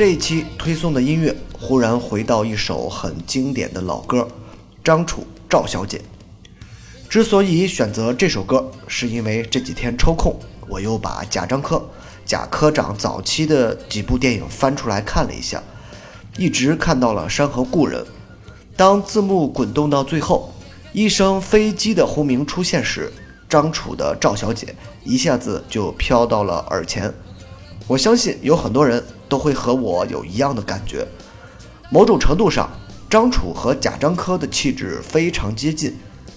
这一期推送的音乐忽然回到一首很经典的老歌，张楚《赵小姐》。之所以选择这首歌，是因为这几天抽空，我又把贾樟柯、贾科长早期的几部电影翻出来看了一下，一直看到了《山河故人》。当字幕滚动到最后，一声飞机的轰鸣出现时，张楚的《赵小姐》一下子就飘到了耳前。我相信有很多人。都会和我有一样的感觉。某种程度上，张楚和贾樟柯的气质非常接近，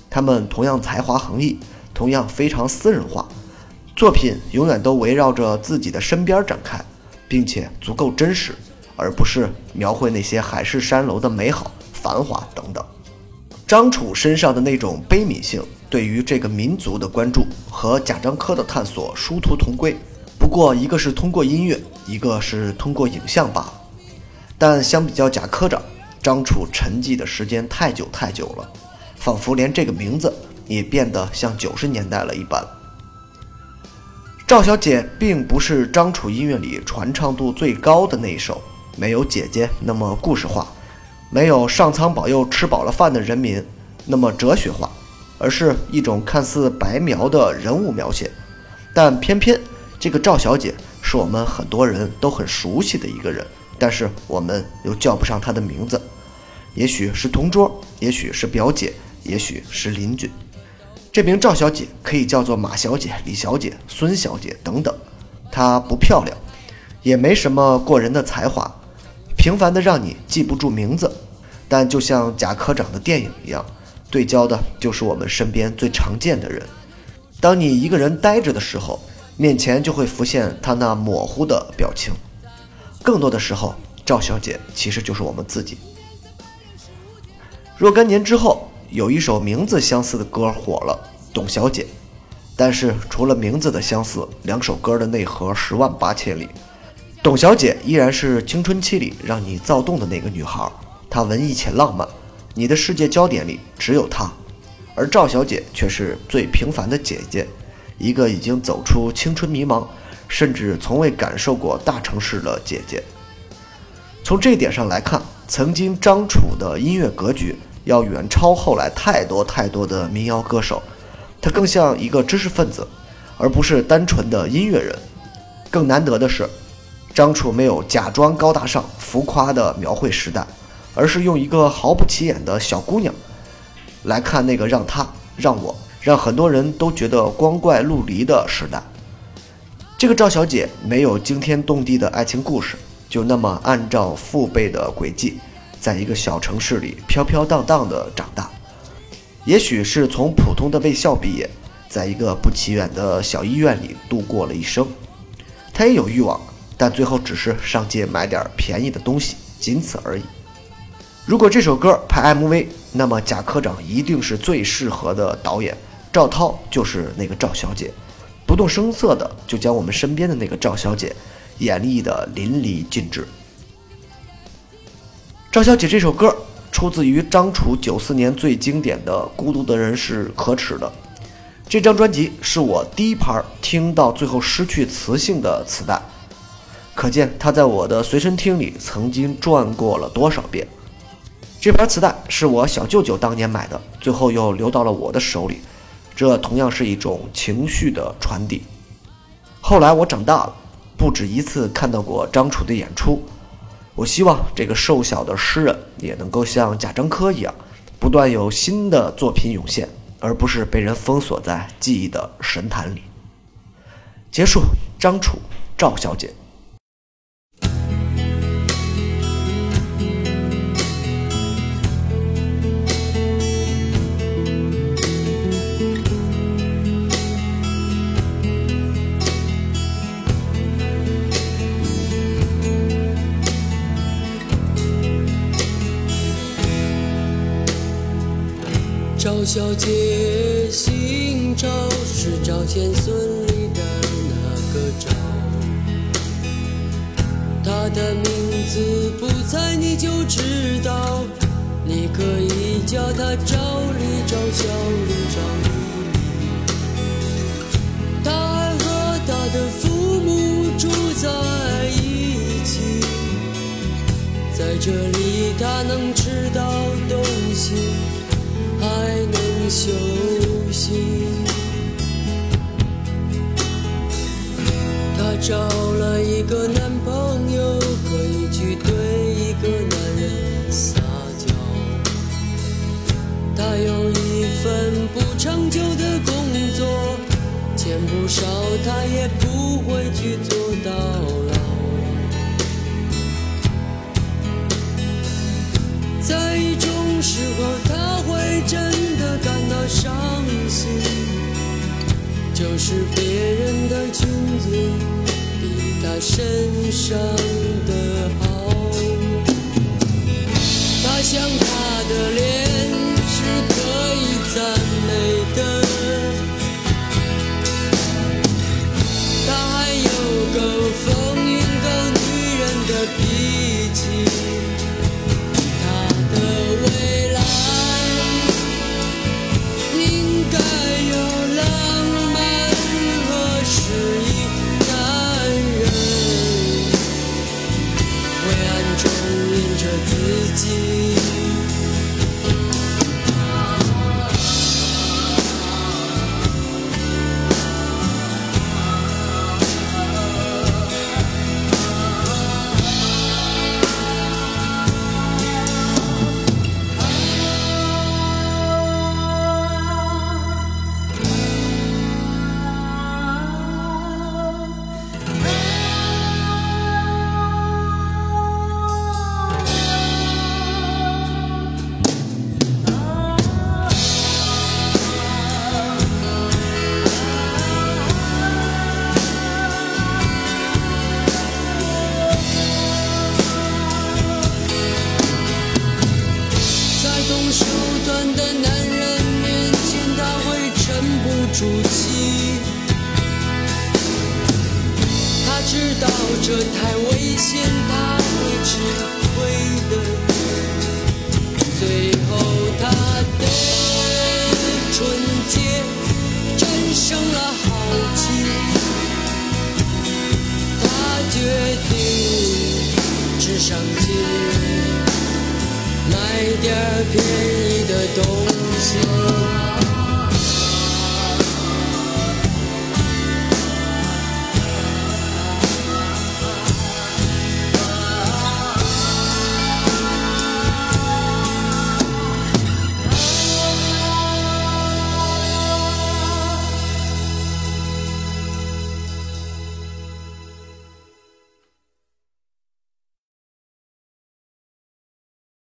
他们同样才华横溢，同样非常私人化，作品永远都围绕着自己的身边展开，并且足够真实，而不是描绘那些海市蜃楼的美好、繁华等等。张楚身上的那种悲悯性，对于这个民族的关注，和贾樟柯的探索殊途同归。不过，一个是通过音乐，一个是通过影像罢了。但相比较贾科长，张楚沉寂的时间太久太久了，仿佛连这个名字也变得像九十年代了一般。赵小姐并不是张楚音乐里传唱度最高的那一首，没有姐姐那么故事化，没有上苍保佑吃饱了饭的人民那么哲学化，而是一种看似白描的人物描写，但偏偏。这个赵小姐是我们很多人都很熟悉的一个人，但是我们又叫不上他的名字。也许是同桌，也许是表姐，也许是邻居。这名赵小姐可以叫做马小姐、李小姐、孙小姐等等。她不漂亮，也没什么过人的才华，平凡的让你记不住名字。但就像贾科长的电影一样，对焦的就是我们身边最常见的人。当你一个人呆着的时候。面前就会浮现他那模糊的表情。更多的时候，赵小姐其实就是我们自己。若干年之后，有一首名字相似的歌火了，《董小姐》。但是除了名字的相似，两首歌的内核十万八千里。董小姐依然是青春期里让你躁动的那个女孩，她文艺且浪漫，你的世界焦点里只有她。而赵小姐却是最平凡的姐姐。一个已经走出青春迷茫，甚至从未感受过大城市的姐姐。从这点上来看，曾经张楚的音乐格局要远超后来太多太多的民谣歌手。他更像一个知识分子，而不是单纯的音乐人。更难得的是，张楚没有假装高大上、浮夸的描绘时代，而是用一个毫不起眼的小姑娘来看那个让他让我。让很多人都觉得光怪陆离的时代，这个赵小姐没有惊天动地的爱情故事，就那么按照父辈的轨迹，在一个小城市里飘飘荡荡的长大。也许是从普通的卫校毕业，在一个不起眼的小医院里度过了一生。她也有欲望，但最后只是上街买点便宜的东西，仅此而已。如果这首歌拍 MV，那么贾科长一定是最适合的导演。赵涛就是那个赵小姐，不动声色的就将我们身边的那个赵小姐演绎的淋漓尽致。赵小姐这首歌出自于张楚九四年最经典的《孤独的人是可耻的》，这张专辑是我第一盘听到最后失去磁性的磁带，可见它在我的随身听里曾经转过了多少遍。这盘磁带是我小舅舅当年买的，最后又留到了我的手里。这同样是一种情绪的传递。后来我长大了，不止一次看到过张楚的演出。我希望这个瘦小的诗人也能够像贾樟柯一样，不断有新的作品涌现，而不是被人封锁在记忆的神坛里。结束，张楚，赵小姐。小姐，姓赵，是赵钱孙李的那个赵。她的名字不猜你就知道，你可以叫她赵丽、赵小丽、赵丽。她和她的父母住在一起，在这里他能吃到东西，休息。她找了一个男朋友，可以去对一个男人撒娇。她有一份不长久的工作，钱不少，她也不会去做到老。在一种时候，就是别人的裙子比她身上的好。她想他的脸着自己。段的男人面前，他会沉不住气。他知道这太危险，他会。吃亏的。最后，他的纯洁战胜了好奇。他决定只上街。买点便宜的东西。